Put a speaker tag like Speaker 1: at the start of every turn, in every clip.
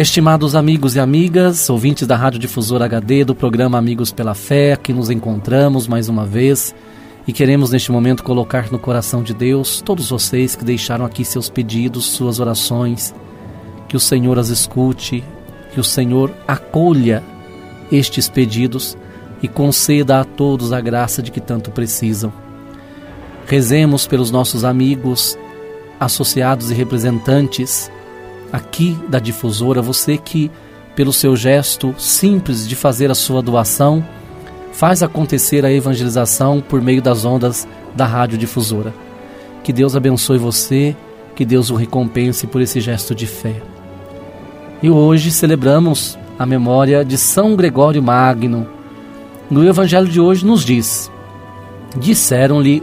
Speaker 1: Estimados amigos e amigas, ouvintes da Rádio Difusora HD, do programa Amigos pela Fé, aqui nos encontramos mais uma vez e queremos neste momento colocar no coração de Deus todos vocês que deixaram aqui seus pedidos, suas orações, que o Senhor as escute, que o Senhor acolha estes pedidos e conceda a todos a graça de que tanto precisam. Rezemos pelos nossos amigos, associados e representantes aqui da difusora, você que, pelo seu gesto simples de fazer a sua doação, faz acontecer a evangelização por meio das ondas da rádio difusora. Que Deus abençoe você, que Deus o recompense por esse gesto de fé. E hoje celebramos a memória de São Gregório Magno. No Evangelho de hoje nos diz: Disseram-lhe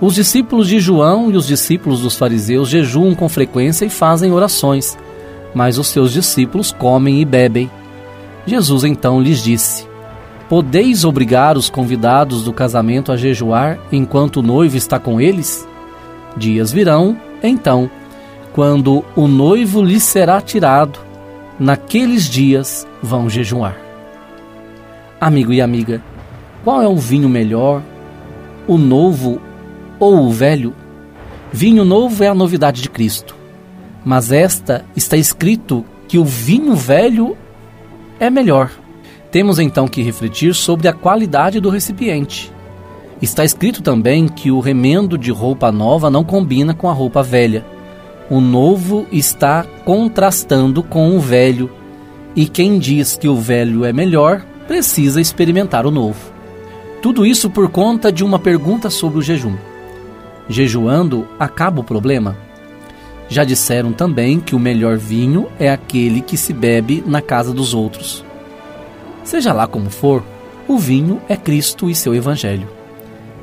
Speaker 1: os discípulos de João e os discípulos dos fariseus jejuam com frequência e fazem orações, mas os seus discípulos comem e bebem. Jesus então lhes disse: Podeis obrigar os convidados do casamento a jejuar enquanto o noivo está com eles? Dias virão, então, quando o noivo lhes será tirado, naqueles dias vão jejuar. Amigo e amiga, qual é o vinho melhor, o novo ou o velho? Vinho novo é a novidade de Cristo, mas esta está escrito que o vinho velho é melhor. Temos então que refletir sobre a qualidade do recipiente. Está escrito também que o remendo de roupa nova não combina com a roupa velha. O novo está contrastando com o velho, e quem diz que o velho é melhor precisa experimentar o novo. Tudo isso por conta de uma pergunta sobre o jejum. Jejuando acaba o problema? Já disseram também que o melhor vinho é aquele que se bebe na casa dos outros. Seja lá como for, o vinho é Cristo e seu Evangelho.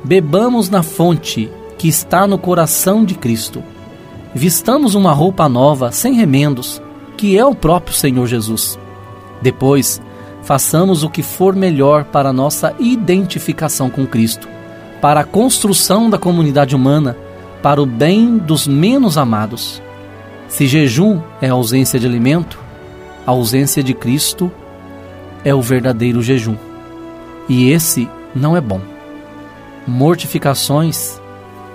Speaker 1: Bebamos na fonte que está no coração de Cristo. Vistamos uma roupa nova, sem remendos, que é o próprio Senhor Jesus. Depois, façamos o que for melhor para nossa identificação com Cristo, para a construção da comunidade humana, para o bem dos menos amados. Se jejum é ausência de alimento, a ausência de Cristo é o verdadeiro jejum. E esse não é bom. Mortificações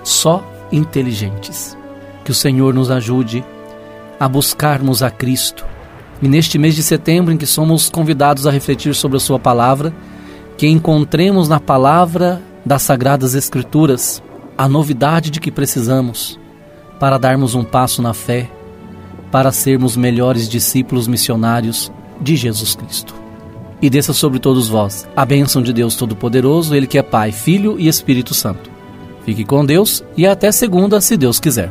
Speaker 1: só inteligentes. Que o Senhor nos ajude a buscarmos a Cristo. E neste mês de setembro, em que somos convidados a refletir sobre a Sua palavra, que encontremos na palavra das Sagradas Escrituras a novidade de que precisamos para darmos um passo na fé, para sermos melhores discípulos missionários de Jesus Cristo e desça sobre todos vós a bênção de Deus Todo-Poderoso, Ele que é Pai, Filho e Espírito Santo. Fique com Deus e até segunda, se Deus quiser.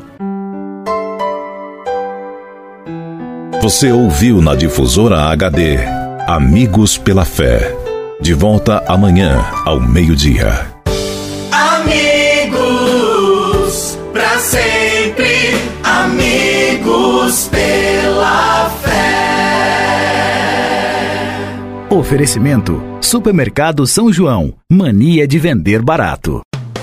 Speaker 2: Você ouviu na difusora HD Amigos pela Fé. De volta amanhã ao meio-dia.
Speaker 3: Sempre, amigos pela fé.
Speaker 4: Oferecimento: Supermercado São João. Mania de vender barato.